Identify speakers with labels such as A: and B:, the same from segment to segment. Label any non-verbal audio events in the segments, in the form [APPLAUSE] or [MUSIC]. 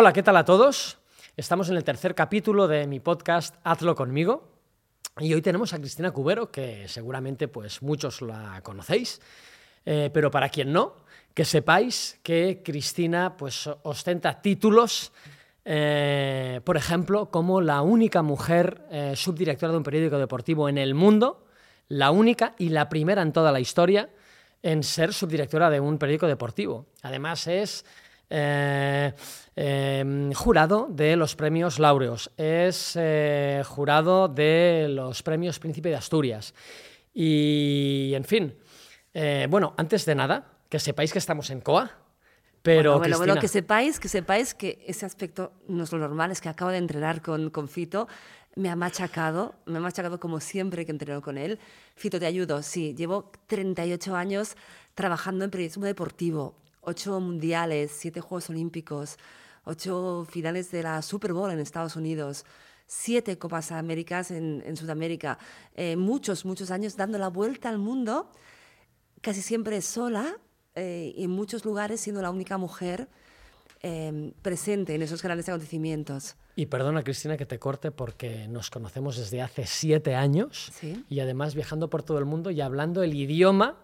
A: Hola, ¿qué tal a todos? Estamos en el tercer capítulo de mi podcast Hazlo conmigo. Y hoy tenemos a Cristina Cubero, que seguramente pues, muchos la conocéis, eh, pero para quien no, que sepáis que Cristina pues, ostenta títulos, eh, por ejemplo, como la única mujer eh, subdirectora de un periódico deportivo en el mundo, la única y la primera en toda la historia en ser subdirectora de un periódico deportivo. Además es eh, em, jurado de los premios Laureos, es eh, jurado de los premios Príncipe de Asturias. Y, en fin, eh, bueno, antes de nada, que sepáis que estamos en COA. Pero
B: bueno, bueno, que sepáis, que sepáis que ese aspecto no es lo normal, es que acabo de entrenar con, con Fito, me ha machacado, me ha machacado como siempre que entreno con él. Fito, te ayudo, sí, llevo 38 años trabajando en periodismo deportivo, ocho mundiales, siete Juegos Olímpicos, ocho finales de la Super Bowl en Estados Unidos, siete Copas Américas en, Sudamérica, eh, muchos, muchos años dando la vuelta al mundo, casi siempre sola, eh, en muchos lugares siendo la única mujer eh, presente en esos grandes acontecimientos.
A: Y perdona, Cristina, que te corte porque nos conocemos desde hace siete años y además viajando por todo el mundo y hablando el idioma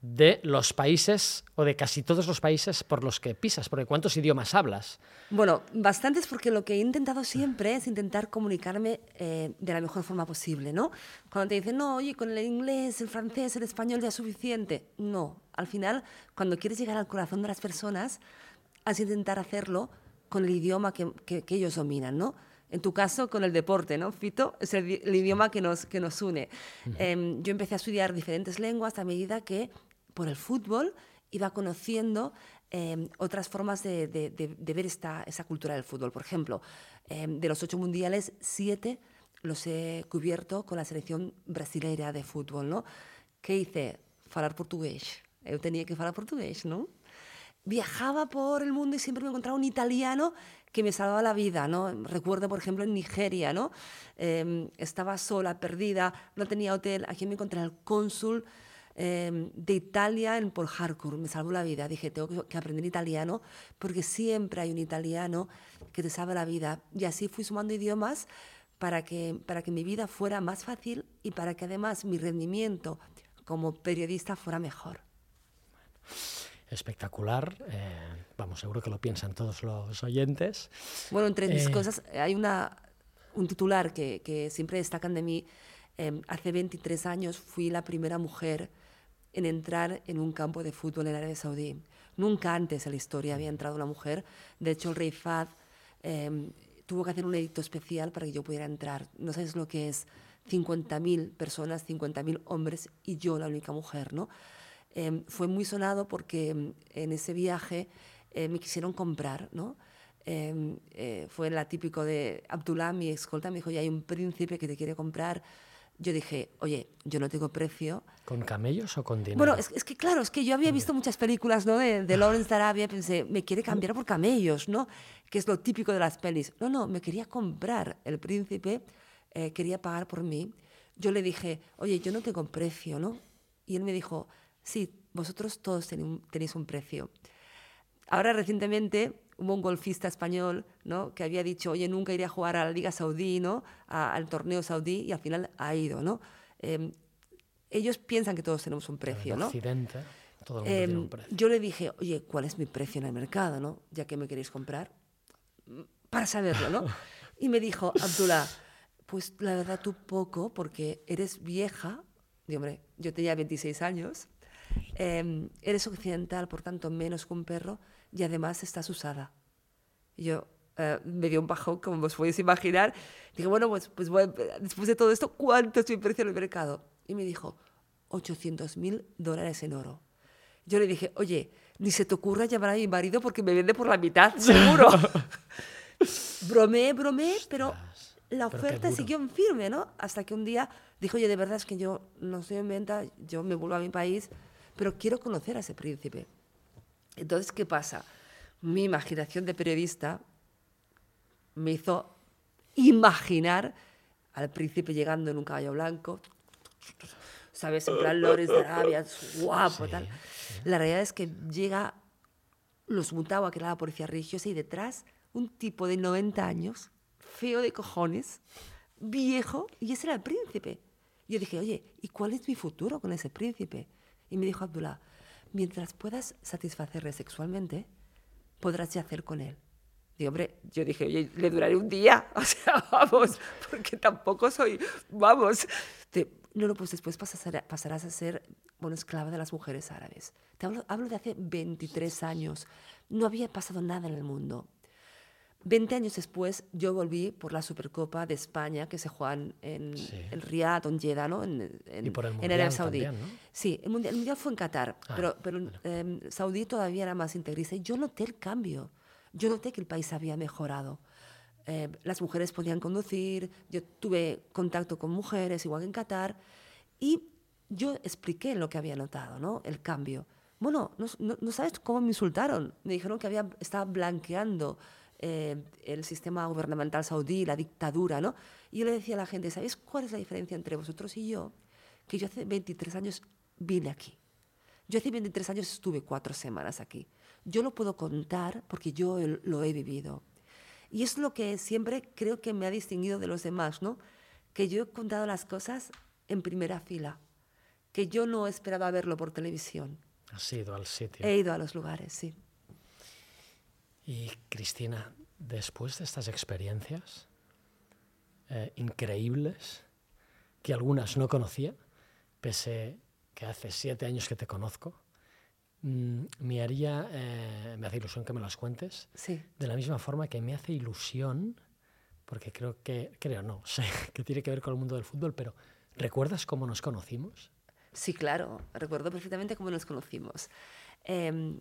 A: de los países o de casi todos los países por los que pisas, porque ¿cuántos idiomas hablas?
B: Bueno, bastantes porque lo que he intentado siempre es intentar comunicarme eh, de la mejor forma posible, ¿no? Cuando te dicen, no, oye, con el inglés, el francés, el español ya es suficiente. No, al final, cuando quieres llegar al corazón de las personas, has de intentar hacerlo con el idioma que, que, ellos dominan, ¿no? En tu caso, con el deporte, ¿no, Fito? Es el, idioma que nos, que nos une. Em, yo empecé a estudiar diferentes lenguas a medida que por el fútbol iba conociendo em, otras formas de, ver esta, esa cultura del fútbol. Por ejemplo, em, de los ocho mundiales, siete los he cubierto con la selección brasileña de fútbol, ¿no? ¿Qué hice? Falar portugués. Yo tenía que hablar portugués, ¿no? Viajaba por el mundo y siempre me encontraba un italiano que me salvaba la vida, ¿no? Recuerdo, por ejemplo, en Nigeria, ¿no? Em, estaba sola, perdida, no tenía hotel. Aquí me encontré al cónsul Em, de Italia en Port Harcourt. Me salvó la vida. Dije, tengo que aprender italiano porque siempre hay un italiano que te salva la vida. Y así fui sumando idiomas para que, para que mi vida fuera más fácil y para que además mi rendimiento como periodista fuera mejor.
A: Espectacular. Eh, vamos, seguro que lo piensan todos los oyentes.
B: Bueno, entre mis eh, cosas, hay una, un titular que, que siempre destacan de mí. Em, hace 23 años fui la primera mujer en entrar en un campo de fútbol en Arabia Saudí. Nunca antes en la historia había entrado una mujer. De hecho, el rey Fad em, tuvo que hacer un edicto especial para que yo pudiera entrar. No sabes lo que es 50.000 personas, 50.000 hombres y yo la única mujer, ¿no? Em, fue muy sonado porque em, en ese viaje eh, me quisieron comprar, ¿no? Eh, fue la típico de Abdullah, mi escolta, me dijo, ya hay un príncipe que te quiere comprar yo dije, oye, yo no tengo precio.
A: ¿Con camellos o con dinero?
B: Bueno, es, que claro, es que yo había visto muchas películas ¿no? de, de [LAUGHS] Lawrence de Arabia y pensé, me quiere cambiar por camellos, ¿no? Que es lo típico de las pelis. No, no, me quería comprar. El príncipe eh, quería pagar por mí. Yo le dije, oye, yo no tengo precio, ¿no? Y él me dijo, sí, vosotros todos tenéis un precio. Ahora recientemente hubo un golfista español ¿no? que había dicho, oye, nunca iré a jugar a la Liga Saudí, ¿no? al torneo saudí, y al final ha ido. ¿no? Em, ellos piensan que todos tenemos un precio. ¿no?
A: Occidente, todo el
B: mundo
A: em, un precio.
B: Yo le dije, oye, ¿cuál es mi precio en el mercado? ¿no? Ya que me queréis comprar, para saberlo. ¿no? [LAUGHS] y me dijo, Abdullah, pues la verdad tú poco, porque eres vieja. Y hombre, yo tenía 26 años. Em, eres occidental, por tanto, menos que un perro y además estás usada. Y yo eh, me dio un bajón, como os podéis imaginar. Dije, bueno, pues, pues después de todo esto, ¿cuánto es mi precio en el mercado? Y me dijo, 800 mil dólares en oro. Yo le dije, oye, ni se te ocurra llamar a mi marido porque me vende por la mitad, [LAUGHS] seguro. bromé, bromé, pero la oferta siguió en firme, ¿no? Hasta que un día dijo, oye, de verdad es que yo no estoy en venta, yo me vuelvo a mi país, pero quiero conocer a ese príncipe. Entonces, ¿qué pasa? Mi imaginación de periodista me hizo imaginar al príncipe llegando en un caballo blanco, ¿sabes? En plan Lores de Arabia, guapo, tal. La realidad es que llega los Mutawa, que era la policía religiosa, y detrás un tipo de 90 años, feo de cojones, viejo, y ese era el príncipe. Yo dije, oye, ¿y cuál es mi futuro con ese príncipe? Y me dijo Abdullah, mientras puedas satisfacerle sexualmente, podrás yacer con él. Y hombre, yo dije, oye, le duraré un día, [LAUGHS] o sea, vamos, porque tampoco soy, vamos. no, no, pues después pasarás a ser, bueno, esclava de las mujeres árabes. Te hablo, hablo de hace 23 años. No había pasado nada en el mundo. 20 años después, yo volví por la Supercopa de España que se juega en, en Riyadh o en Jeddah, ¿no? En,
A: en, y por el mundial en Saudí. También, ¿no?
B: Sí, el mundial, el mundial, fue en Qatar, ah, pero, pero em, Saudí todavía era más integrista. Y yo noté el cambio. Yo noté que el país había mejorado. Eh, las mujeres podían conducir, yo tuve contacto con mujeres, igual que en Qatar, y yo expliqué lo que había notado, ¿no? El cambio. Bueno, no, no, sabes cómo me insultaron. Me dijeron que había, estaba blanqueando eh, el sistema gubernamental saudí, la dictadura, ¿no? Y yo le decía a la gente, ¿sabéis cuál es la diferencia entre vosotros y yo? Que yo hace 23 años vine aquí. Yo hace 23 años estuve cuatro semanas aquí. Yo lo puedo contar porque yo lo he vivido. Y es lo que siempre creo que me ha distinguido de los demás, ¿no? Que yo he contado las cosas en primera fila, que yo no esperaba verlo por televisión.
A: Has ido al sitio.
B: He ido a los lugares, sí.
A: Y Cristina, después de estas experiencias eh, increíbles, que algunas no conocía, pese que hace siete años que te conozco, mm, me haría, eh, me hace ilusión que me las cuentes,
B: sí.
A: de la misma forma que me hace ilusión, porque creo que, creo no, sé [LAUGHS] que tiene que ver con el mundo del fútbol, pero ¿recuerdas cómo nos conocimos?
B: Sí, claro, recuerdo perfectamente cómo nos conocimos. Eh,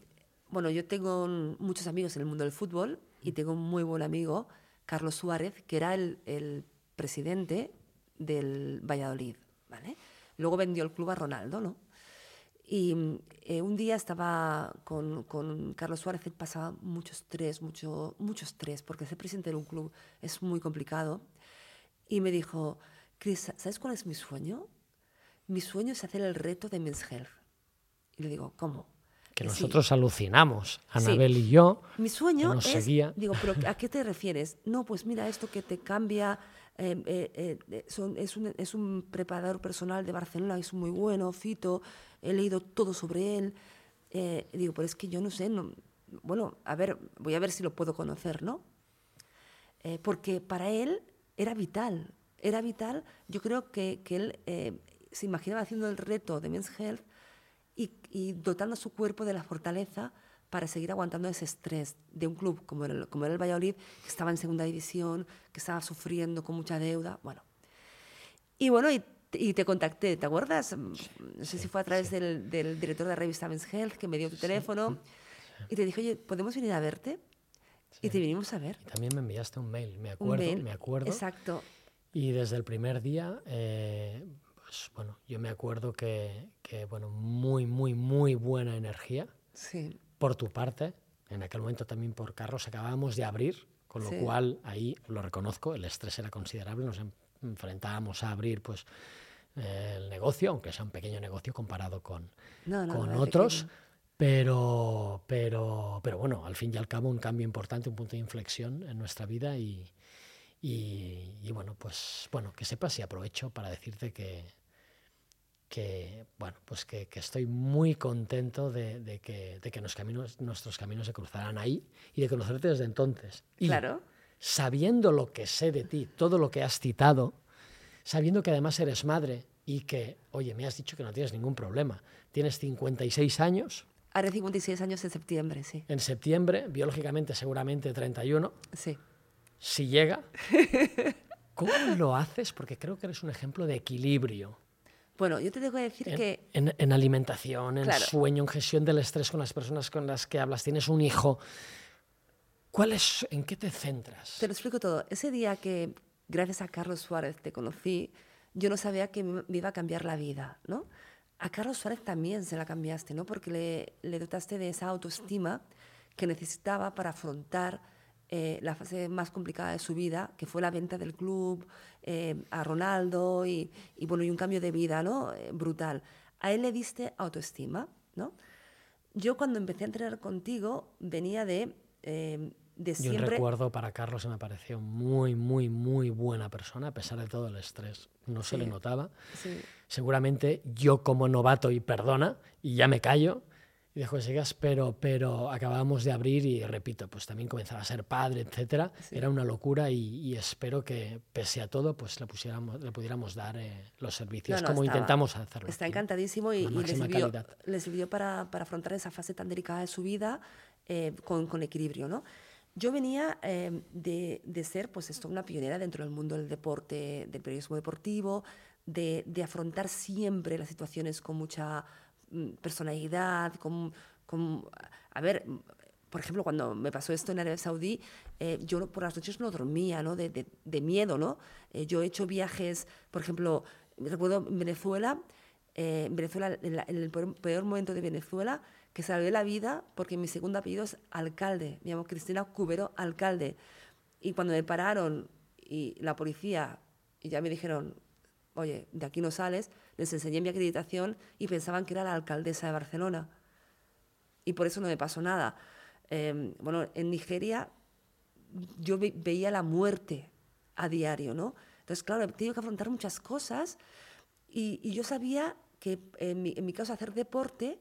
B: bueno, yo tengo muchos amigos en el mundo del fútbol y tengo un muy buen amigo, Carlos Suárez, que era el, presidente del Valladolid, ¿vale? Luego vendió el club a Ronaldo, ¿no? Y eh, un día estaba con, con, Carlos Suárez, él pasaba mucho estrés, mucho, mucho estrés, porque ser presidente de un club es muy complicado. Y me dijo, Chris, ¿sabes cuál es mi sueño? Mi sueño es hacer el reto de Men's Health. Y le digo, ¿cómo?
A: Que nosotros alucinamos, Anabel y yo.
B: Mi sueño es, digo, pero ¿a qué te [LAUGHS] refieres? No, pues mira, esto que te cambia, eh, eh, eh, es, un, es, un, preparador personal de Barcelona, es muy bueno, Fito, he leído todo sobre él. digo, pero es que yo no sé, no, bueno, a ver, voy a ver si lo puedo conocer, ¿no? porque para él era vital, era vital, yo creo que, que él se imaginaba haciendo el reto de Men's Health y, dotando a su cuerpo de la fortaleza para seguir aguantando ese estrés de un club como el, como era el Valladolid, que estaba en segunda división, que estaba sufriendo con mucha deuda. Bueno, y bueno, y, te contacté, ¿te acuerdas? No sé si fue a través del, del, director de la revista Men's Health que me dio tu teléfono y te dije, oye, ¿podemos venir a verte? Y te vinimos a ver.
A: Y también me enviaste un mail, me acuerdo, me acuerdo.
B: Exacto.
A: Y desde el primer día, eh, pues bueno, yo me acuerdo que, que, bueno, muy, muy, muy buena energía.
B: Sí.
A: Por tu parte, en aquel momento también por Carlos, acabábamos de abrir, con lo cual ahí lo reconozco, el estrés era considerable, nos enfrentábamos a abrir pues el negocio, aunque sea un pequeño negocio comparado con, con otros. Pero, pero, pero bueno, al fin y al cabo un cambio importante, un punto de inflexión en nuestra vida y, y, bueno, pues bueno, que sepas y aprovecho para decirte que, que bueno, pues que, que estoy muy contento de, de, que, de que los caminos, nuestros caminos se cruzarán ahí y de conocerte desde entonces. Y
B: claro.
A: sabiendo lo que sé de ti, todo lo que has citado, sabiendo que además eres madre y que, oye, me has dicho que no tienes ningún problema, tienes 56 años.
B: Haré 56 años en septiembre, sí.
A: En septiembre, biológicamente seguramente 31.
B: Sí
A: si llega, [LAUGHS] ¿cómo lo haces? Porque creo que eres un ejemplo de equilibrio.
B: Bueno, yo te tengo que decir que...
A: En, alimentación, en sueño, en gestión del estrés con las personas con las que hablas, tienes un hijo. ¿Cuál es, ¿En qué te centras?
B: Te lo explico todo. Ese día que, gracias a Carlos Suárez, te conocí, yo no sabía que me iba a cambiar la vida, ¿no? A Carlos Suárez también se la cambiaste, ¿no? Porque le, le dotaste de esa autoestima que necesitaba para afrontar eh, la fase más complicada de su vida, que fue la venta del club eh, a Ronaldo y, bueno, y un cambio de vida ¿no? Eh, brutal. A él le diste autoestima. ¿no? Yo cuando empecé a entrenar contigo venía de de
A: Y un
B: siempre...
A: recuerdo para Carlos se me pareció muy, muy, muy buena persona, a pesar de todo el estrés. No se le notaba.
B: Sí.
A: Seguramente yo como novato y perdona, y ya me callo, y dejo que sigas, pero, pero acabábamos de abrir y repito, pues también comenzaba a ser padre, etcétera. Era una locura y, y espero que pese a todo, pues le, pusiéramos, le pudiéramos dar eh, los servicios
B: No, no,
A: como
B: estaba-
A: intentamos hacerlo.
B: Está encantadísimo y, y le sirvió, le sirvió para, para afrontar esa fase tan delicada de su vida eh, con, con equilibrio, ¿no? Yo venía eh, de, de ser, pues esto, una pionera dentro del mundo del deporte, del periodismo deportivo, de, de afrontar siempre las situaciones con mucha personalidad, con, con- a ver, mm, por ejemplo, cuando me pasó esto en Arabia Saudí, eh, yo por las noches no dormía, ¿no? De, de- miedo, ¿no? Eh, yo he hecho viajes, por ejemplo, recuerdo en Venezuela, eh, en Venezuela, en, la- en el peor, peor momento de Venezuela, que salvé la vida porque mi segundo apellido es alcalde, me llamo Cristina Cubero Alcalde. Y cuando me pararon y la policía, y ya me dijeron, oye, de aquí no sales, les enseñé mi acreditación y pensaban que era la alcaldesa de Barcelona. Y por eso no me pasó nada. Eh, bueno, en Nigeria yo ve- veía la muerte a diario, ¿no? Entonces, claro, he tenido que afrontar muchas cosas y, yo sabía que en mi, en caso hacer deporte,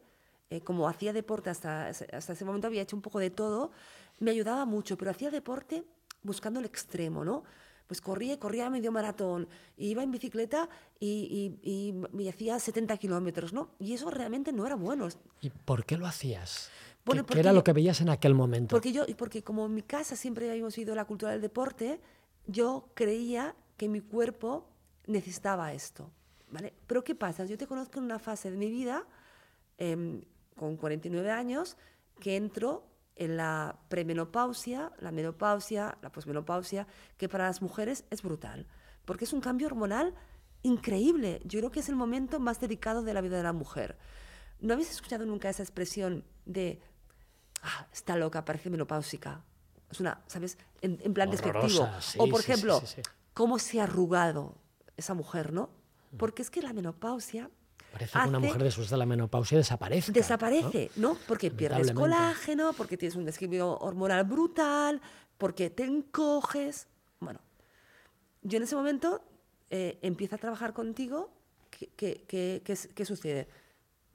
B: eh, como hacía deporte hasta, hasta ese momento, había hecho un poco de todo, me ayudaba mucho, pero hacía deporte buscando el extremo, ¿no? Pues corría, y corría medio maratón, y iba en bicicleta y, y- y me hacía 70 kilómetros, ¿no? Y eso realmente no era bueno.
A: ¿Y por qué lo hacías?
B: Bueno,
A: ¿Qué,
B: porque
A: era lo que veías en aquel momento?
B: Porque yo, porque como en mi casa siempre habíamos ido la cultura del deporte, yo creía que mi cuerpo necesitaba esto, ¿vale? Pero ¿qué pasa? Yo te conozco en una fase de mi vida, em, con 49 años, que entro en la premenopausia, la menopausia, la posmenopausia, que para las mujeres es brutal, porque es un cambio hormonal increíble. Yo creo que es el momento más delicado de la vida de la mujer. ¿No habéis escuchado nunca esa expresión de "Ah, está loca, parece menopáusica. Es una, ¿sabes? En, en plan
A: Horrorosa,
B: despectivo.
A: sí,
B: o, por
A: sí,
B: ejemplo,
A: sí.
B: cómo se ha arrugado esa mujer, ¿no? Porque es que la menopausia
A: Parece que una
B: hace-
A: mujer después de la menopausia desaparece.
B: desaparece, ¿no? Porque pierdes colágeno, porque tienes un desequilibrio hormonal brutal, porque te encoges. Bueno, yo en ese momento eh, empiezo a trabajar contigo. ¿Qué, qué- qué- qué qué sucede?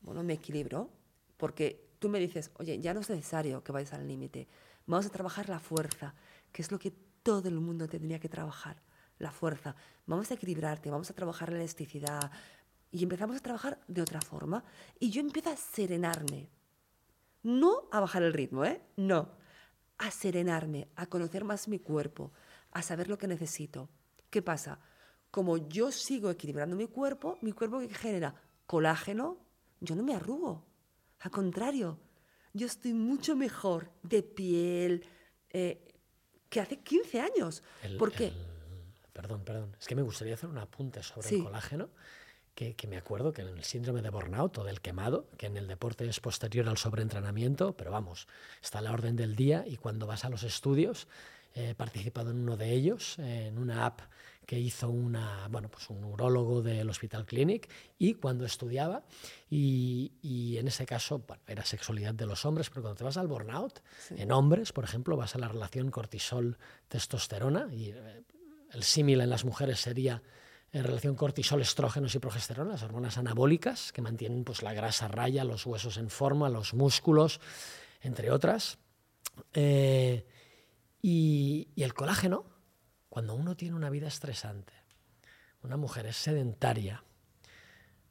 B: Bueno, me equilibro, porque tú me dices, oye, ya no es necesario que vayas al límite. Vamos a trabajar la fuerza, que es lo que todo el mundo tendría que trabajar, la fuerza. Vamos a equilibrarte, vamos a trabajar la elasticidad. Y empezamos a trabajar de otra forma. Y yo empiezo a serenarme. No a bajar el ritmo, ¿eh? No. A serenarme, a conocer más mi cuerpo, a saber lo que necesito. ¿Qué pasa? Como yo sigo equilibrando mi cuerpo, mi cuerpo que genera colágeno, yo no me arrugo. Al contrario, yo estoy mucho mejor de piel eh, que hace 15 años.
A: El-
B: ¿Por qué?
A: el- perdón, perdón. Es que me gustaría hacer un apunte sobre
B: Sí.
A: el colágeno. Que, que me acuerdo que en el síndrome de burnout o del quemado, que en el deporte es posterior al sobreentrenamiento, pero vamos, está a la orden del día y cuando vas a los estudios, eh, he participado en uno de ellos, eh, en una app que hizo una, bueno, pues un neurólogo del Hospital Clinic y cuando estudiaba, y, y en ese caso bueno, era sexualidad de los hombres, pero cuando te vas al burnout, en hombres, por ejemplo, vas a la relación cortisol-testosterona y eh, el símil en las mujeres sería en relación cortisol, estrógenos y progesterona, las hormonas anabólicas que mantienen pues, la grasa raya, los huesos en forma, los músculos, entre otras. Eh, y, y el colágeno, cuando uno tiene una vida estresante, una mujer es sedentaria,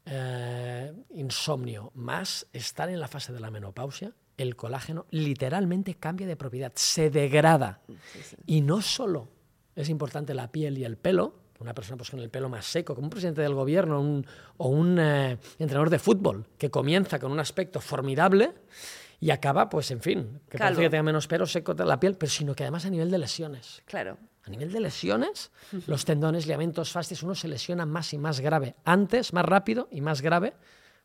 A: eh, insomnio, más estar en la fase de la menopausia, el colágeno literalmente cambia de propiedad, se degrada. Y no solo es importante la piel y el pelo, una persona pues, con el pelo más seco, como un presidente del gobierno un- o un eh, entrenador de fútbol, que comienza con un aspecto formidable y acaba, pues en fin, que parece que tenga menos pelo seco de la piel, pero sino que además a nivel de lesiones.
B: Claro.
A: A nivel de lesiones, los tendones, ligamentos, fascias, uno se lesiona más y más grave antes, más rápido y más grave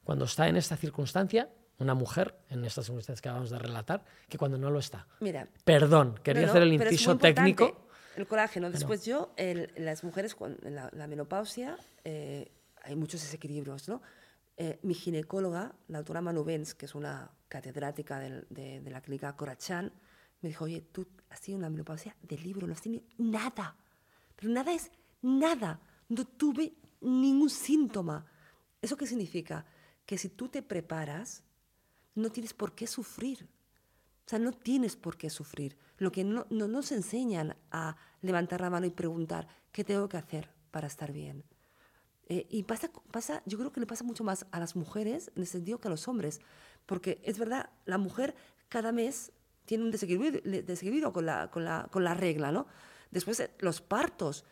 A: cuando está en esta circunstancia, una mujer, en estas circunstancias que acabamos de relatar, que cuando no lo está.
B: Mira,
A: Perdón, quería
B: No,
A: hacer el inciso técnico.
B: El colágeno. Después yo, el- las mujeres, con la, la menopausia, eh, hay muchos desequilibrios, ¿no? Eh, mi ginecóloga, la doctora Manu Benz, que es una catedrática del- de, de la clínica Corachán, me dijo, oye, tú has tenido una menopausia de libro, no has tenido nada. Pero nada es nada. No tuve ningún síntoma. ¿Eso qué significa? Que si tú te preparas, no tienes por qué sufrir. O sea, no tienes por qué sufrir. Lo que no, no nos enseñan a levantar la mano y preguntar, ¿qué tengo que hacer para estar bien? Eh, y pasa, pasa, yo creo que le pasa mucho más a las mujeres en el sentido que a los hombres. Porque es verdad, la mujer cada mes tiene un desequilibrio, desequilibrio con, la, con, la, con la regla, ¿no? Después eh, los partos,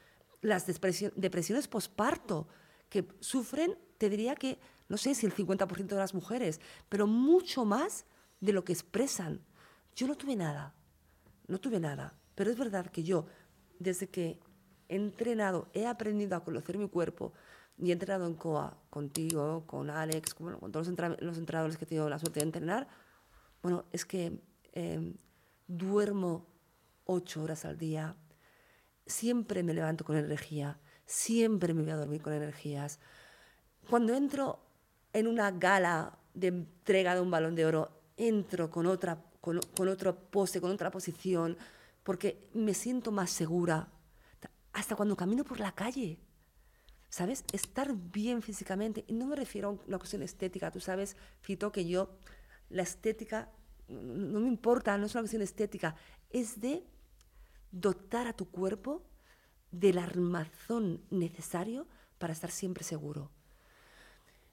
B: las depresiones posparto, que sufren, te diría que, no sé si el 50% de las mujeres, pero mucho más de lo que expresan. Yo no tuve nada, no tuve nada, pero es verdad que yo, desde que he entrenado, he aprendido a conocer mi cuerpo y he entrenado en COA contigo, con Alex, con, con todos los entrenadores que he tenido la suerte de entrenar, bueno, es que em, duermo ocho horas al día, siempre me levanto con energía, siempre me voy a dormir con energías. Cuando entro en una gala de entrega de un balón de oro, entro con otra, con, con otro pose, con otra posición, porque me siento más segura. Hasta cuando camino por la calle, ¿sabes? Estar bien físicamente. Y no me refiero a una cuestión estética. Tú sabes, Fito, que yo, la estética, no me importa, no es una cuestión estética. Es de dotar a tu cuerpo del armazón necesario para estar siempre seguro.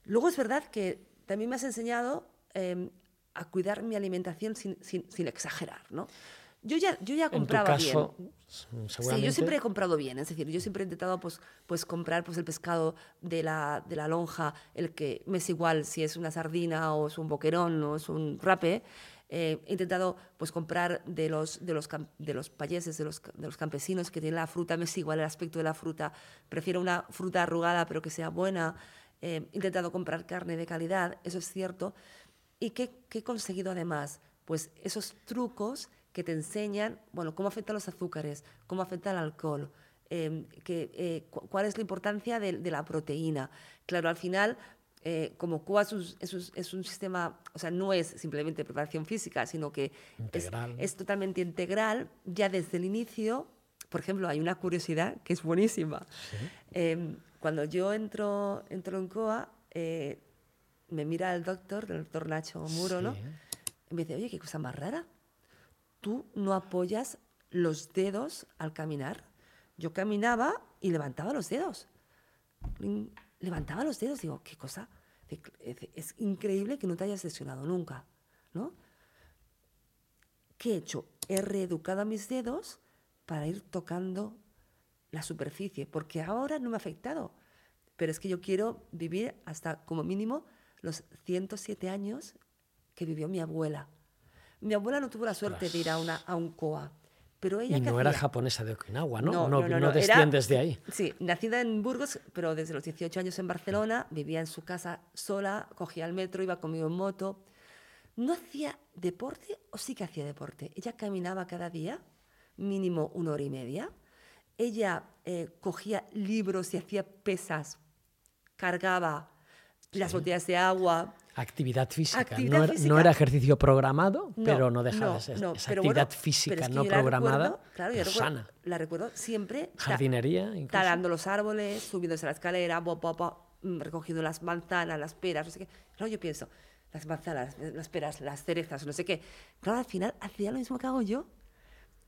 B: Luego es verdad que también me has enseñado em, a cuidar mi alimentación sin, sin exagerar, ¿no? Yo ya, yo ya compraba bien. Sí, yo siempre he comprado bien, es decir, yo siempre he intentado pues, pues comprar pues, el pescado de la, de la lonja, el que me es igual si es una sardina o es un boquerón o es un rape. Eh, he intentado pues, comprar de los, de los, de los payeses, de los, de los campesinos que tienen la fruta, me es igual el aspecto de la fruta, prefiero una fruta arrugada pero que sea buena. Eh, he intentado comprar carne de calidad, eso es cierto. ¿Y qué, qué he conseguido además? Pues esos trucos que te enseñan, bueno, cómo afectan los azúcares, cómo afecta el alcohol, em, que, eh, cuál es la importancia de, la proteína. Claro, al final, eh, como COA es un, sistema, o sea, no es simplemente preparación física, sino que es, totalmente integral, ya desde el inicio, por ejemplo, hay una curiosidad que es buenísima. Em, cuando yo entro, entro en COA, me mira el doctor, el doctor Nacho Muro, ¿no? Y me dice, oye, qué cosa más rara tú no apoyas los dedos al caminar. Yo caminaba y levantaba los dedos. Levantaba los dedos, digo, qué cosa. Es increíble que no te hayas lesionado nunca, ¿no? ¿Qué he hecho? He reeducado a mis dedos para ir tocando la superficie, porque ahora no me ha afectado. Pero es que yo quiero vivir hasta como mínimo los 107 años que vivió mi abuela. Mi abuela no tuvo la suerte de ir a, una, a un COA. Pero ella
A: y no era japonesa de Okinawa, ¿no? No, no, no, no desciendes de ahí.
B: Sí, nacida en Burgos, pero desde los 18 años en Barcelona, vivía en su casa sola, cogía el metro, iba conmigo en moto. No hacía deporte o sí que hacía deporte. Ella caminaba cada día, mínimo una hora y media. Ella eh, cogía libros y hacía pesas, cargaba las botellas de agua,
A: Actividad física. no, era, ejercicio programado, pero no dejaba de ser. esa actividad física no programada, claro, sana.
B: La recuerdo siempre.
A: Jardinería,
B: Talando los árboles, subiéndose a la escalera, mm, recogiendo las manzanas, las peras, no sé qué. Claro, yo pienso, las manzanas, las peras, las cerezas, no sé qué. Claro, al final hacía lo mismo que hago yo.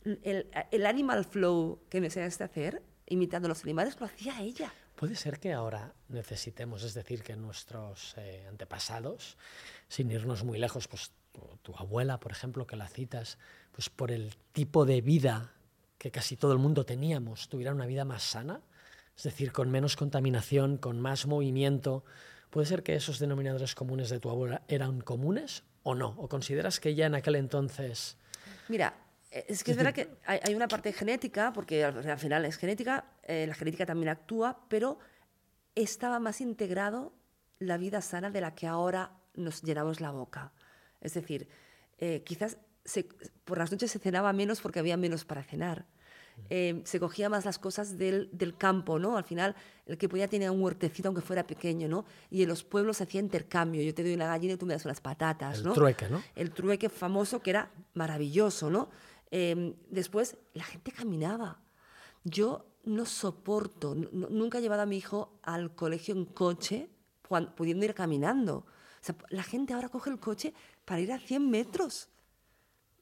B: El, el animal flow que me enseñaste a hacer, imitando los animales, lo hacía ella.
A: Puede ser que ahora necesitemos, es decir, que nuestros eh, antepasados, sin irnos muy lejos, pues tu, abuela, por ejemplo, que la citas, pues por el tipo de vida que casi todo el mundo teníamos, tuviera una vida más sana, es decir, con menos contaminación, con más movimiento. ¿Puede ser que esos denominadores comunes de tu abuela eran comunes o no? ¿O consideras que ya en aquel entonces...
B: Mira, es que es verdad que hay, una parte genética, porque al, final es genética, eh, la genética también actúa, pero estaba más integrado la vida sana de la que ahora nos llenamos la boca. Es decir, eh, quizás por las noches se cenaba menos porque había menos para cenar. Eh, se cogía más las cosas del, del, campo, ¿no? Al final, el que podía tener un huertecito aunque fuera pequeño, ¿no? Y en los pueblos se hacía intercambio. Yo te doy una gallina y tú me das unas patatas,
A: el trueque, ¿no?
B: El trueque famoso que era maravilloso, ¿no? Em, después, la gente caminaba. Yo no soporto, nunca he llevado a mi hijo al colegio en coche, pudiendo ir caminando. la gente ahora coge el coche para ir a 100 metros.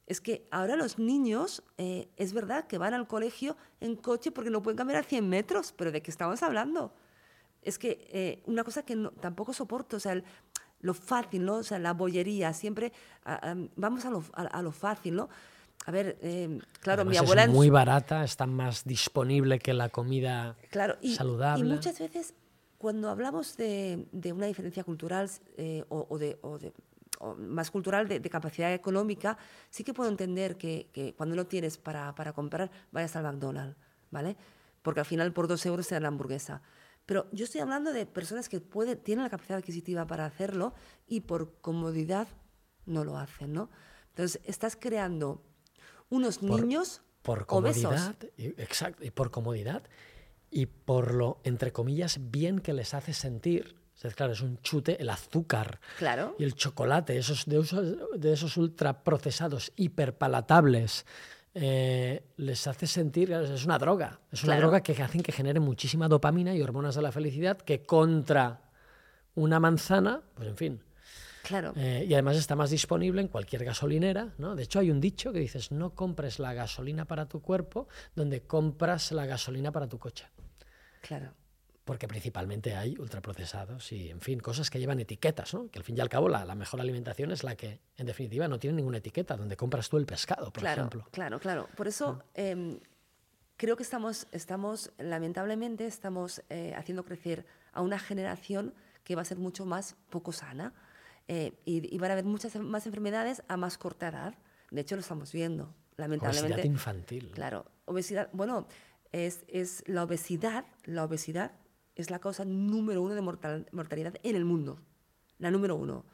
B: Es que ahora los niños, eh, es verdad que van al colegio en coche porque no pueden caminar a 100 metros, pero ¿de qué estamos hablando? Es que eh, una cosa que tampoco soporto, o sea, lo fácil, ¿no? O sea, la bollería, siempre vamos a lo, a lo fácil, ¿no? A ver, eh, claro, mi abuela...
A: Es muy barata, está más disponible que la comida
B: claro, y,
A: saludable.
B: Y muchas veces, cuando hablamos de, de una diferencia cultural eh, o, de, o, de, más cultural de, capacidad económica, sí que puedo entender que, que cuando no tienes para, para, comprar, vayas al McDonald's, ¿vale? Porque al final por dos euros te dan la hamburguesa. Pero yo estoy hablando de personas que puede, tienen la capacidad adquisitiva para hacerlo y por comodidad no lo hacen, ¿no? Entonces, estás creando unos niños
A: por comodidad, exacto, y por comodidad y por lo entre comillas bien que les hace sentir. Es claro, es un chute el azúcar
B: claro.
A: y el chocolate, esos de, esos, de esos ultraprocesados hiperpalatables. Eh, les hace sentir, es una droga, es una droga que hacen que genere muchísima dopamina y hormonas de la felicidad que contra una manzana, pues en fin,
B: Claro.
A: Eh, y además está más disponible en cualquier gasolinera. ¿no? De hecho, hay un dicho que dices, no compres la gasolina para tu cuerpo donde compras la gasolina para tu coche.
B: Claro.
A: Porque principalmente hay ultraprocesados y, en fin, cosas que llevan etiquetas, ¿no? que al fin y al cabo la, mejor alimentación es la que, en definitiva, no tiene ninguna etiqueta, donde compras tú el pescado, por ejemplo.
B: Claro, claro. Por eso em, creo que estamos, estamos lamentablemente, estamos eh, haciendo crecer a una generación que va a ser mucho más poco sana eh, y, van a haber muchas más enfermedades a más corta edad. De hecho, lo estamos viendo, lamentablemente.
A: Obesidad infantil.
B: Claro, obesidad. Bueno, es, es la obesidad, la obesidad es la causa número uno de mortalidad en el mundo. La número uno.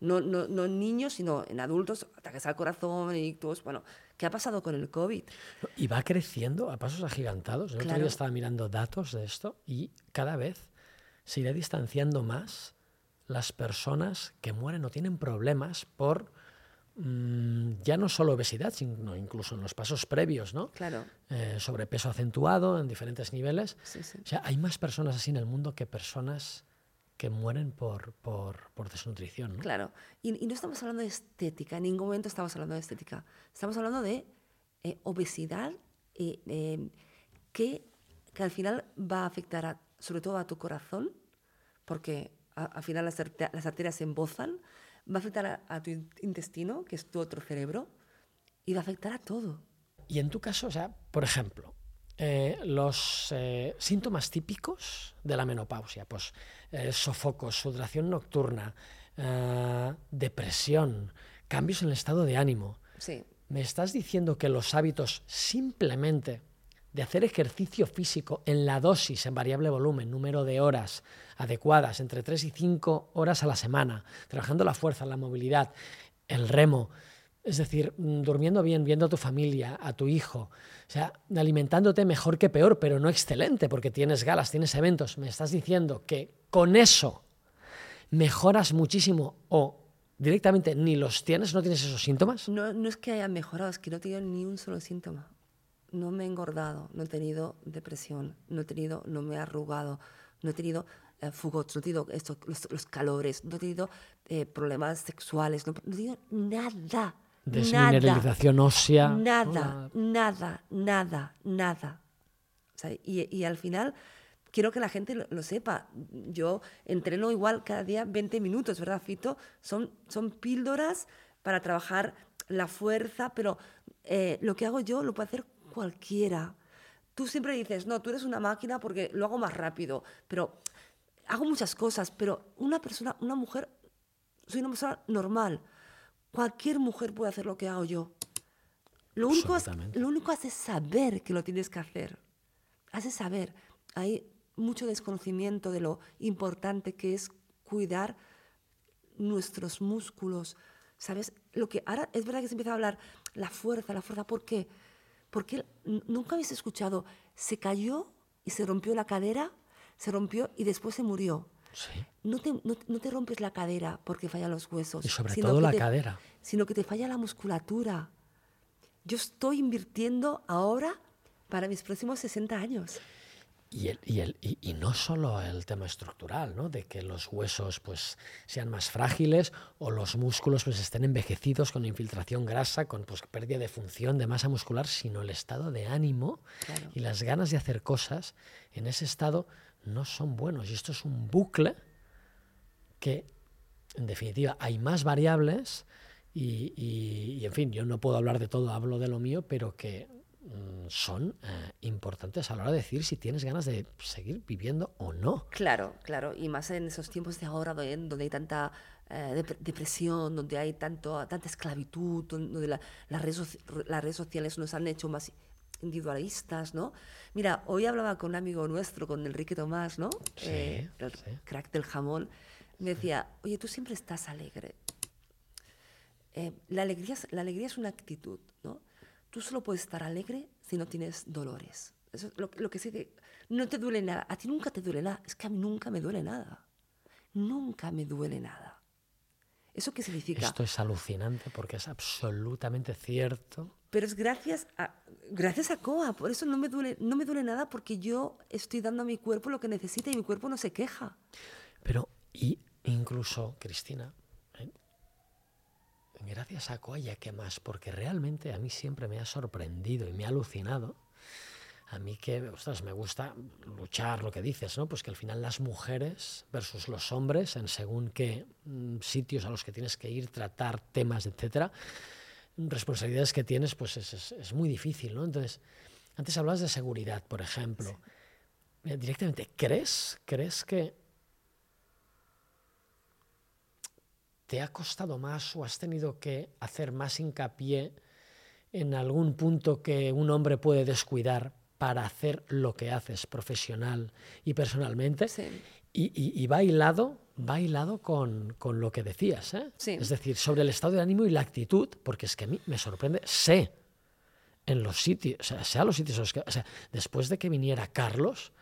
B: No, no, no, en niños, sino en adultos, ataques al corazón, ictus. Bueno, ¿qué ha pasado con el COVID?
A: Y va creciendo a pasos agigantados. El otro día estaba mirando datos de esto y cada vez se irá distanciando más las personas que mueren o tienen problemas por mm, ya no solo obesidad, sino incluso en los pasos previos, ¿no?
B: Claro.
A: Eh, sobrepeso acentuado en diferentes niveles. O sea, hay más personas así en el mundo que personas que mueren por, por, por desnutrición. ¿no?
B: Claro. Y, no estamos hablando de estética, en ningún momento estamos hablando de estética. Estamos hablando de eh, obesidad eh, que, que al final va a afectar sobre todo a tu corazón, porque al final las, arterias se embozan, va a afectar a, tu intestino, que es tu otro cerebro, y va a afectar a todo.
A: Y en tu caso, o sea, por ejemplo, eh, los eh, síntomas típicos de la menopausia, pues eh, sofocos, sudoración nocturna, depresión, cambios en el estado de ánimo.
B: Sí.
A: ¿Me estás diciendo que los hábitos simplemente de hacer ejercicio físico en la dosis, en variable volumen, número de horas adecuadas, entre 3 y 5 horas a la semana, trabajando la fuerza, la movilidad, el remo, es decir, mm, durmiendo bien, viendo a tu familia, a tu hijo, o sea, alimentándote mejor que peor, pero no excelente, porque tienes galas, tienes eventos. Me estás diciendo que con eso mejoras muchísimo o directamente ni los tienes, no tienes esos síntomas.
B: No, no es que haya mejorado, es que no tenido ni un solo síntoma no me he engordado, no he tenido depresión, no he tenido, no me he arrugado, no he tenido eh, fugots, no he tenido esto, los, calores, no he tenido eh, problemas sexuales, no, he tenido nada.
A: Desmineralización ósea.
B: Nada, nada, nada, nada. y, al final quiero que la gente lo, sepa. Yo entreno igual cada día 20 minutos, ¿verdad, Fito? Son, son píldoras para trabajar la fuerza, pero eh, lo que hago yo lo puedo hacer cualquiera. Tú siempre dices, no, tú eres una máquina porque lo hago más rápido, pero hago muchas cosas, pero una persona, una mujer, soy una persona normal. Cualquier mujer puede hacer lo que hago yo. Lo único, es, lo único hace saber que lo tienes que hacer. Hace saber. Hay mucho desconocimiento de lo importante que es cuidar nuestros músculos. ¿Sabes? Lo que ahora es verdad que se empieza a hablar la fuerza, la fuerza, ¿por qué? Porque nunca habéis escuchado, se cayó y se rompió la cadera, se rompió y después se murió. No, te, no, te, rompes la cadera porque fallan los huesos.
A: Y sobre todo la cadera.
B: Sino que te falla la musculatura. yo estoy invirtiendo ahora para mis próximos 60 años.
A: Y, el, y, el, y, no solo el tema estructural, ¿no? de que los huesos pues, sean más frágiles o los músculos pues, estén envejecidos con infiltración grasa, con pues, pérdida de función, de masa muscular, sino el estado de ánimo
B: Claro.
A: y las ganas de hacer cosas en ese estado no son buenos. Y esto es un bucle que, en definitiva, hay más variables y, y- en fin, yo no puedo hablar de todo, hablo de lo mío, pero que son eh, importantes a la hora de decir si tienes ganas de seguir viviendo o no.
B: Claro, claro, y más en esos tiempos de ahora donde, donde hay tanta eh, dep- depresión, donde hay tanto, tanta esclavitud, don- donde la- las, redes, las redes sociales nos han hecho más individualistas, ¿no? Mira, hoy hablaba con un amigo nuestro, con Enrique Tomás, ¿no?
A: Sí,
B: Eh, el
A: sí.
B: crack del jamón. Me decía, oye, tú siempre estás alegre. La, alegría, es- la alegría es una actitud. Tú solo puedes estar alegre si no tienes dolores. Eso es lo, lo que sé que no te duele nada. A ti nunca te duele nada. Es que a mí nunca me duele nada. Nunca me duele nada. ¿Eso qué significa?
A: Esto es alucinante porque es absolutamente cierto.
B: Pero es gracias a, gracias a Coa. Por eso no me, duele, no me duele nada porque yo estoy dando a mi cuerpo lo que necesita y mi cuerpo no se queja.
A: Pero, y incluso, Cristina. Gracias a Coaya, ¿qué más? Porque realmente a mí siempre me ha sorprendido y me ha alucinado. A mí que, ostras, me gusta luchar, lo que dices, ¿no? Pues que al final las mujeres versus los hombres, en según qué mm, sitios a los que tienes que ir, tratar temas, etcétera, responsabilidades que tienes, pues es, es- es muy difícil, ¿no? Entonces, antes hablabas de seguridad, por ejemplo. Mira, directamente, ¿crees, ¿crees que te ha costado más o has tenido que hacer más hincapié en algún punto que un hombre puede descuidar para hacer lo que haces profesional y personalmente?
B: Sí.
A: Y, y- va hilado con, con lo que decías, ¿eh?
B: Sí.
A: Es decir, sobre el estado de ánimo y la actitud, porque es que a mí me sorprende, sé en los sitios, o sea, sea los sitios o sea, después de que viniera Carlos,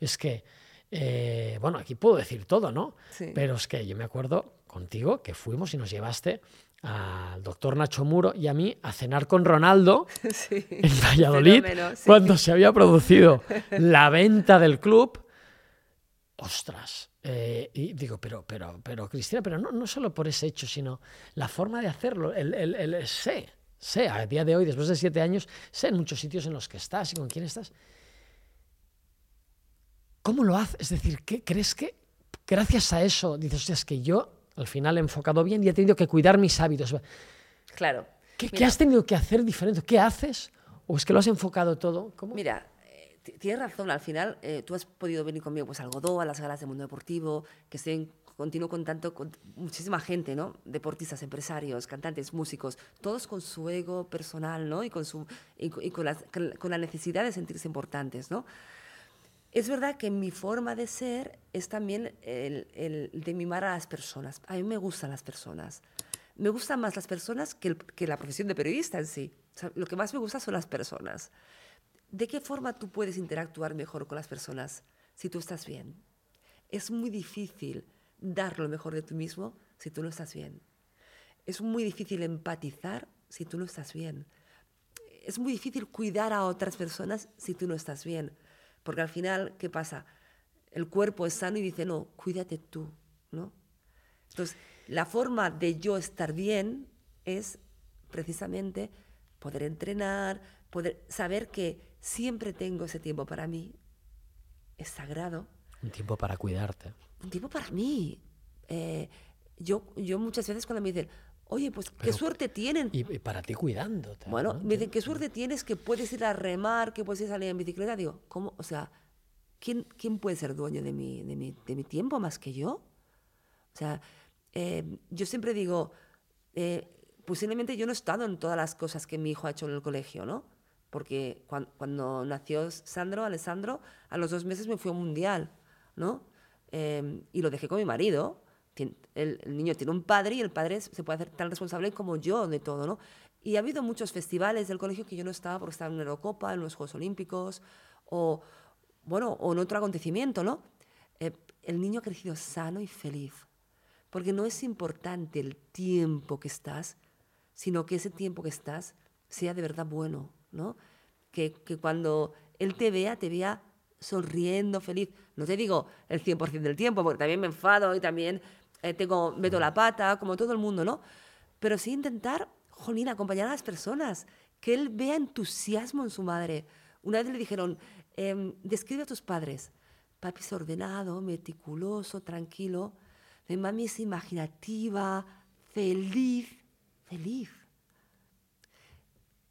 A: es que, eh, bueno, aquí puedo decir todo, ¿no?
B: Sí.
A: Pero es que yo me acuerdo contigo que fuimos y nos llevaste al doctor Nacho Muro y a mí a cenar con Ronaldo [LAUGHS]
B: sí.
A: en Valladolid
B: Fenómeno, sí.
A: cuando se había producido la venta del club. Ostras. eh, y digo, pero, pero, pero, Cristina, pero no, no solo por ese hecho, sino la forma de hacerlo. El, el- el- sé, sé, a día de hoy, después de siete años, sé en muchos sitios en los que estás y con quién estás. ¿Cómo lo haces? Es decir, ¿qué crees que gracias a eso dices, "Hostia, es que yo al final he enfocado bien y he tenido que cuidar mis hábitos?
B: Claro.
A: ¿Qué, has tenido que hacer diferente? ¿Qué haces? ¿O es que lo has enfocado todo? ¿Cómo?
B: Mira, eh, ti- tienes razón, al final eh, tú has podido venir conmigo pues, al Godó, a las galas del mundo deportivo, que estoy en continuo contacto con muchísima gente, ¿no? Deportistas, empresarios, cantantes, músicos, todos con su ego personal, ¿no? Y con, su, y, co- y con, las- con la necesidad de sentirse importantes, ¿no? Es verdad que mi forma de ser es también el, de mimar a las personas. A mí me gustan las personas. Me gustan más las personas que, la profesión de periodista en sí. Lo que más me gusta son las personas. ¿De qué forma tú puedes interactuar mejor con las personas si tú estás bien? Es muy difícil dar lo mejor de tú mismo si tú no estás bien. Es muy difícil empatizar si tú no estás bien. Es muy difícil cuidar a otras personas si tú no estás bien. Porque al final, ¿qué pasa? El cuerpo es sano y dice, no, cuídate tú, ¿no? Entonces, la forma de yo estar bien es precisamente poder entrenar, poder saber que siempre tengo ese tiempo para mí. Es sagrado.
A: Un tiempo para cuidarte.
B: Un tiempo para mí. Eh, yo, yo muchas veces cuando me dicen, oye, pues qué
A: Pero-
B: suerte tienen.
A: Y, y para ti cuidándote.
B: Bueno,
A: ¿no?
B: me dicen, ¿qué suerte tienes que puedes ir a remar, que puedes ir a salir en bicicleta? Digo, ¿cómo? O sea, ¿quién, quién puede ser dueño de mi, de, mi, de mi tiempo más que yo? O sea, eh, yo siempre digo, eh, posiblemente yo no he estado en todas las cosas que mi hijo ha hecho en el colegio, ¿no? Porque cuan- cuando, nació Sandro, Alessandro, a los dos meses me fui a un mundial, ¿no? Eh, y lo dejé con mi marido. El, el niño tiene un padre y el padre se puede hacer tan responsable como yo de todo, ¿no? Y ha habido muchos festivales del colegio que yo no estaba porque estaba en la Eurocopa, en los Juegos Olímpicos, o, bueno, o en otro acontecimiento, ¿no? Eh, el niño ha crecido sano y feliz. Porque no es importante el tiempo que estás, sino que ese tiempo que estás sea de verdad bueno, ¿no? Que, que cuando él te vea, te vea sonriendo, feliz. No te digo el 100% del tiempo, porque también me enfado y también eh, tengo, meto la pata, como todo el mundo, ¿no? Pero sí intentar, jolín, acompañar a las personas, que él vea entusiasmo en su madre. Una vez le dijeron, em, describe a tus padres. Papi es ordenado, meticuloso, tranquilo. Mi mami es imaginativa, feliz, feliz.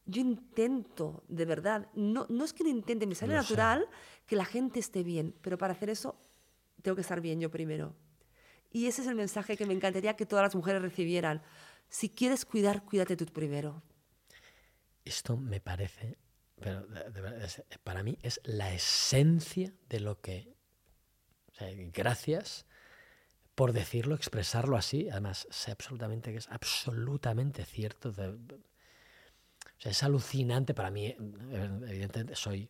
B: Yo intento, de verdad, no, no es que lo intente, me sale
A: sé.
B: natural que la gente esté bien, pero para hacer eso tengo que estar bien yo primero. Y ese es el mensaje que me encantaría que todas las mujeres recibieran. Si quieres cuidar, cuídate tú primero.
A: Esto me parece, pero de- para mí es la esencia de lo que... gracias por decirlo, expresarlo así. Además, sé absolutamente que es absolutamente cierto. o sea, es alucinante para mí. eh, Evidentemente, soy,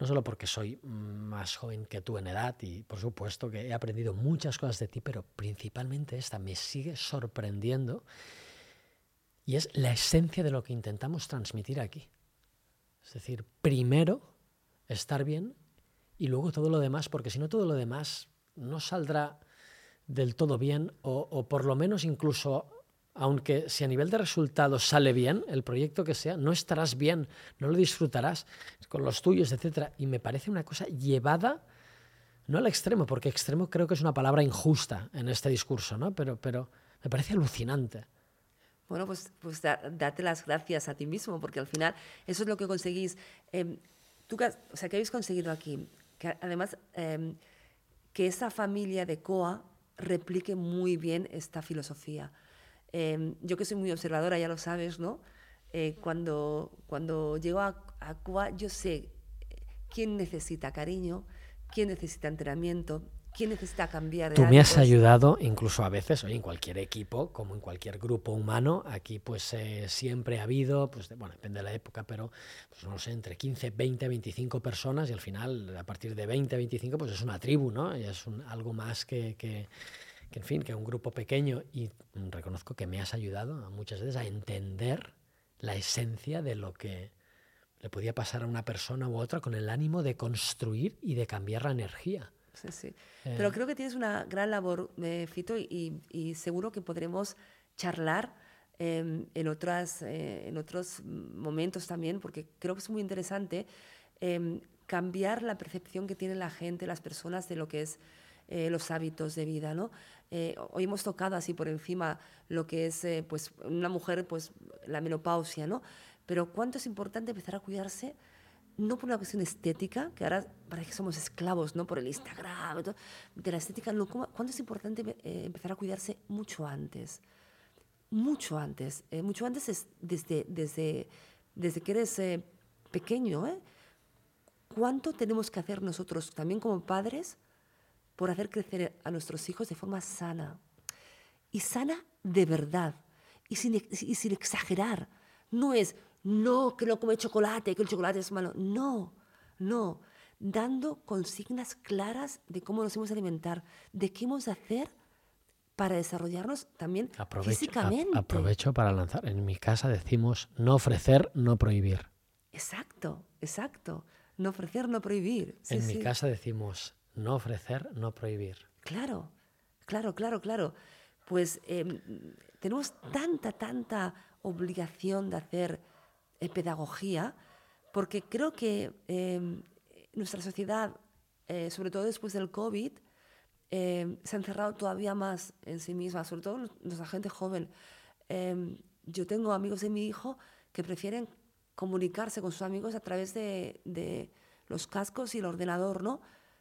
A: no solo porque soy más joven que tú en edad y por supuesto que he aprendido muchas cosas de ti, pero principalmente esta me sigue sorprendiendo y es la esencia de lo que intentamos transmitir aquí. Es decir, primero estar bien y luego todo lo demás, porque si no todo lo demás no saldrá del todo bien o, o por lo menos incluso, aunque si a nivel de resultados sale bien, el proyecto que sea, no estarás bien, no lo disfrutarás con los tuyos, etc. Y me parece una cosa llevada, no al extremo, porque extremo creo que es una palabra injusta en este discurso, ¿no? pero, pero me parece alucinante.
B: Bueno, pues, pues da- date las gracias a ti mismo, porque al final eso es lo que conseguís. Em, tú, o sea, ¿qué habéis conseguido aquí? Además, em, que esa familia de COA replique muy bien esta filosofía. Em, yo que soy muy observadora, ya lo sabes, ¿no? Eh, cuando, cuando llego a, a COA, yo sé quién necesita cariño, quién necesita entrenamiento, quién necesita cambiar de
A: Tú me has ayudado, incluso a veces, oye, en cualquier equipo, como en cualquier grupo humano, aquí pues eh, siempre ha habido, pues de- bueno, depende de la época, pero pues no sé, entre 15, 20, 25 personas y al final, a partir de 20, 25, pues es una tribu, ¿no? Y es un- algo más que, que, que, en fin, que un grupo pequeño y reconozco que me has ayudado a muchas veces a entender la esencia de lo que le podía pasar a una persona u otra con el ánimo de construir y de cambiar la energía.
B: Sí, sí. Pero creo que tienes una gran labor, eh, Fito, y, y seguro que podremos charlar em, en, otras, eh, en otros momentos también, porque creo que es muy interesante em, cambiar la percepción que tiene la gente, las personas, de lo que es eh, los hábitos de vida, ¿no? Eh, hoy hemos tocado así por encima lo que es, eh, pues, una mujer, pues, la menopausia, ¿no? Pero cuánto es importante empezar a cuidarse no por una cuestión estética, que ahora parece que somos esclavos, ¿no? Por el Instagram, todo, de la estética, no, ¿cómo- ¿cuándo es importante eh, empezar a cuidarse mucho antes? Mucho antes. eh, mucho antes es desde, desde, desde que eres pequeño, ¿eh? ¿Cuánto tenemos que hacer nosotros también como padres por hacer crecer a nuestros hijos de forma sana? Y sana de verdad, y sin, y sin exagerar. No es, no, que no come chocolate, que el chocolate es malo. No, no. Dando consignas claras de cómo nos hemos de alimentar, de qué hemos de hacer para desarrollarnos también
A: Aprovecho, ap-
B: físicamente.
A: aprovecho para lanzar. En mi casa decimos no ofrecer, no prohibir.
B: Exacto, exacto. No ofrecer, no prohibir. Sí,
A: en mi
B: sí.
A: casa decimos no ofrecer, no prohibir.
B: Claro, claro, claro, claro. Pues em, tenemos tanta, tanta obligación de hacer eh, pedagogía, porque creo que em, nuestra sociedad, eh, sobre todo después del COVID, em, se ha encerrado todavía más en sí misma, sobre todo nuestra gente joven. Yo tengo amigos de mi hijo que prefieren comunicarse con sus amigos a través de, de los cascos y el ordenador, ¿no?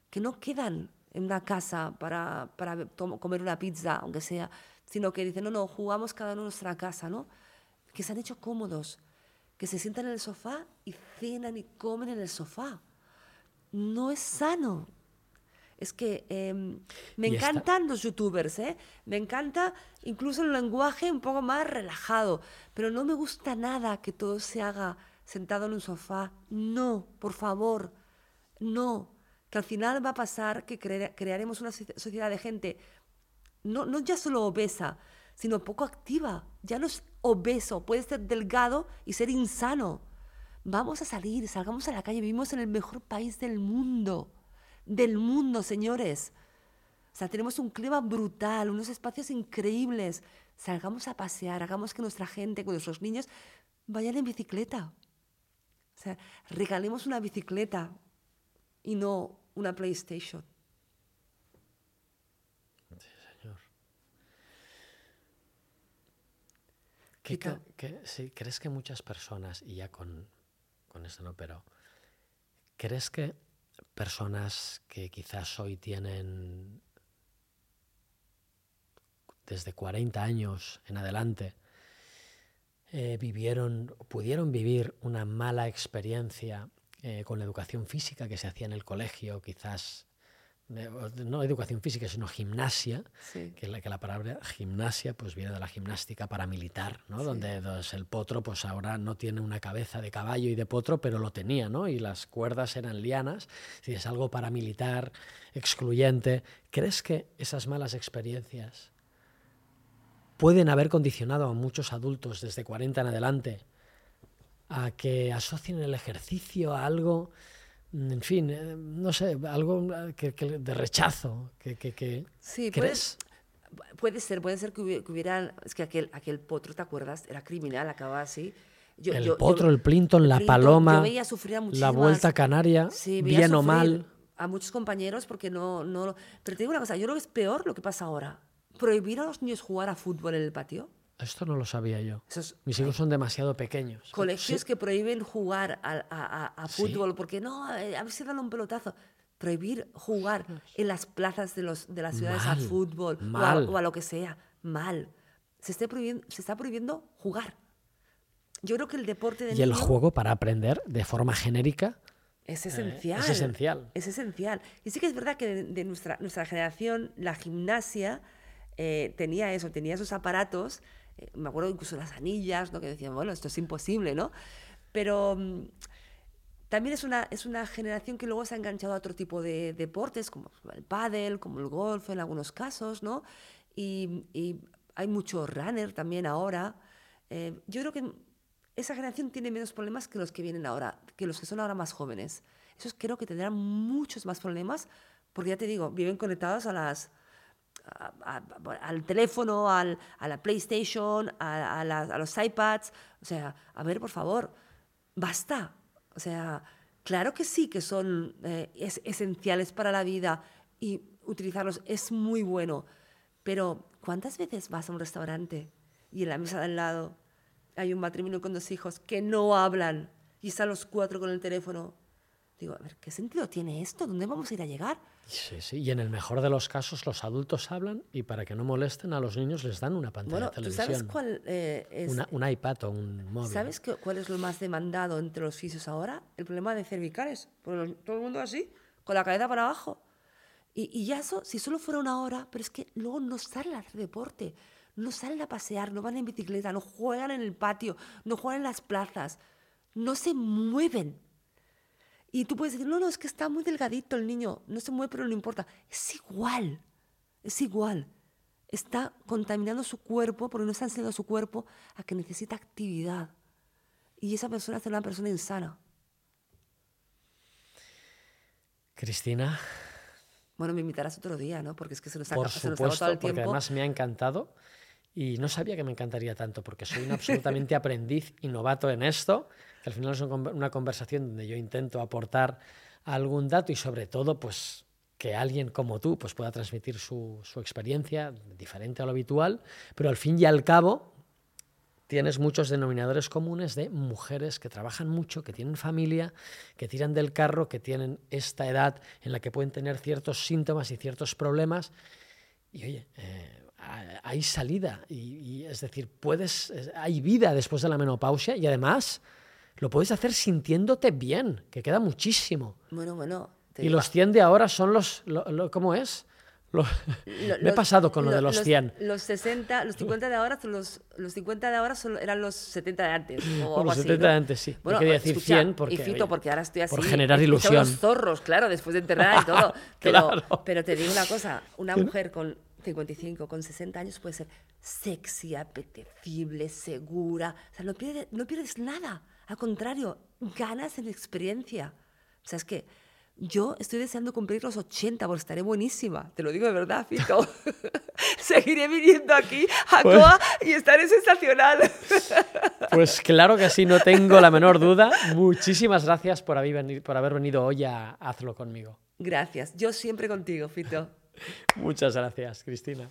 B: Que no quedan en una casa para, para comer una pizza, aunque sea, sino que dicen, no, no, jugamos cada uno en nuestra casa, ¿no? Que se han hecho cómodos, que se sientan en el sofá y cenan y comen en el sofá. No es sano. Es que em, me
A: Y esta-
B: encantan los youtubers, ¿eh? Me encanta incluso el lenguaje un poco más relajado, pero no me gusta nada que todo se haga sentado en un sofá. No, por favor, no. Que al final va a pasar que crea- crearemos una socie- sociedad de gente no, no ya solo obesa, sino poco activa. Ya no es obeso, puedes ser delgado y ser insano. Vamos a salir, salgamos a la calle, vivimos en el mejor país del mundo, del mundo, señores. O sea, tenemos un clima brutal, unos espacios increíbles. Salgamos a pasear, hagamos que nuestra gente, que nuestros niños vayan en bicicleta. O sea, regalemos una bicicleta y no una PlayStation.
A: Sí, señor. ¿Qué
B: Quito.
A: ca- qué- sí, ¿Crees que muchas personas, y ya con, con esto no, pero ¿crees que personas que quizás hoy tienen desde 40 años en adelante, eh, vivieron, pudieron vivir una mala experiencia eh, con la educación física que se hacía en el colegio, quizás, eh, no educación física, sino gimnasia,
B: Sí.
A: que la, que la palabra gimnasia pues viene de la gimnástica paramilitar, ¿no?
B: Sí.
A: Donde pues, el potro pues ahora no tiene una cabeza de caballo y de potro, pero lo tenía, ¿no? Y las cuerdas eran lianas, decir, es algo paramilitar, excluyente. ¿Crees que esas malas experiencias pueden haber condicionado a muchos adultos desde 40 en adelante a que asocien el ejercicio a algo, mm, en fin, eh, no sé, algo eh, que, que- de rechazo, que, que- que-
B: Sí, puede-
A: ¿crees?
B: Puede ser, puede ser que hubi- que hubieran. Es que aquel, aquel potro, ¿te acuerdas? Era criminal, acababa así. Yo-
A: el
B: yo- yo-
A: potro, el Plinton, la
B: Clinton,
A: paloma,
B: yo veía
A: la vuelta canaria,
B: Sí,
A: bien o mal.
B: A muchos compañeros porque no, no. Pero te digo una cosa, yo creo que es peor lo que pasa ahora. Prohibir a los niños jugar a fútbol en el patio.
A: Esto no lo sabía yo. Mis hijos son demasiado pequeños.
B: colegios
A: Sí,
B: que prohíben jugar a, a- a- a
A: Sí.
B: fútbol porque no, eh, a ver si dan un pelotazo. Prohibir jugar en las plazas de, los, de las ciudades
A: Mal,
B: a fútbol o a,
A: mal.
B: o a lo que sea. Mal. Se, esté prohibiendo, se está prohibiendo jugar. Yo creo que el deporte de
A: Y el
B: niño
A: juego para aprender de forma genérica.
B: es esencial.
A: es esencial.
B: Es esencial. Y sí que es verdad que de, de nuestra, nuestra generación, la gimnasia eh, tenía eso, tenía esos aparatos. Me acuerdo incluso las anillas, ¿no? que decían, bueno, esto es imposible, ¿no? Pero mm, también es una, es una generación que luego se ha enganchado a otro tipo de deportes, como el pádel, como el golf en algunos casos, ¿no? Y, y hay mucho runner también ahora. Eh, yo creo que esa generación tiene menos problemas que los que vienen ahora, que los que son ahora más jóvenes. Esos creo que tendrán muchos más problemas, porque ya te digo, viven conectados a las, al teléfono, al, a la PlayStation, a, a los iPads. O sea, a ver, por favor, basta. O sea, claro que sí que son eh, es- esenciales para la vida y utilizarlos es muy bueno. Pero, ¿cuántas veces vas a un restaurante y en la mesa de al lado hay un matrimonio con dos hijos que no hablan y están los cuatro con el teléfono? Digo, a ver, ¿qué sentido tiene esto? ¿Dónde vamos a ir a llegar?
A: Sí, sí. Y en el mejor de los casos, los adultos hablan y para que no molesten a los niños les dan una pantalla
B: Bueno,
A: de
B: ¿tú
A: televisión.
B: sabes cuál eh, es?
A: Una- un iPad o un móvil.
B: ¿Sabes qué- cuál es lo más demandado entre los fisios ahora? El problema de cervicales. Pues todo el mundo así, con la cabeza para abajo. Y, y ya eso, si solo fuera una hora, pero es que luego no salen a hacer deporte, no salen a pasear, no van en bicicleta, no juegan en el patio, no juegan en las plazas, no se mueven. Y tú puedes decir, no, no, es que está muy delgadito el niño, no se mueve, pero no importa. Es igual, es igual. Está contaminando su cuerpo porque no está enseñando a su cuerpo a que necesita actividad. Y esa persona es una persona insana.
A: Cristina,
B: Bueno, me invitarás otro día, ¿no? Porque es que se nos, ha,
A: por supuesto,
B: el
A: porque
B: tiempo.
A: además me ha encantado y no sabía que me encantaría tanto porque soy un absolutamente [LAUGHS] aprendiz y novato en esto, que al final es una conversación donde yo intento aportar algún dato y sobre todo pues que alguien como tú pues pueda transmitir su, su experiencia diferente a lo habitual, pero al fin y al cabo tienes muchos denominadores comunes de mujeres que trabajan mucho, que tienen familia, que tiran del carro, que tienen esta edad en la que pueden tener ciertos síntomas y ciertos problemas. Y oye, eh, hay salida, y, y es decir, puedes, es- hay vida después de la menopausia y además lo puedes hacer sintiéndote bien, que queda muchísimo.
B: Bueno, bueno.
A: Y
B: digo,
A: los 100 de ahora son los, lo- lo- ¿cómo es? Lo- me he pasado con lo, de los 100.
B: Los 60, los 50 de ahora son los, los 50 de ahora son- eran los 70 de antes. O
A: los
B: así,
A: 70
B: ¿no?
A: de antes, sí.
B: Bueno,
A: quería decir
B: escucha,
A: 100 porque,
B: Y Fito, porque ahora estoy así.
A: por generar ilusión.
B: los zorros, claro, después de enterrar y todo. [LAUGHS] Pero,
A: Claro.
B: pero te digo una cosa: una mujer con 55, con 60 años puedes ser sexy, apetecible, segura. O sea, no pierdes, no pierdes nada. Al contrario, ganas en experiencia. O sea, es que yo estoy deseando cumplir los 80 porque estaré buenísima. Te lo digo de verdad, Fito. [LAUGHS] Seguiré viniendo aquí a
A: Pues-
B: Coa y estaré sensacional. [LAUGHS]
A: Pues claro que sí, no tengo la menor duda. Muchísimas gracias por haber venido, por haber venido hoy a Hazlo conmigo.
B: Gracias. Yo siempre contigo, Fito.
A: Muchas gracias, Cristina.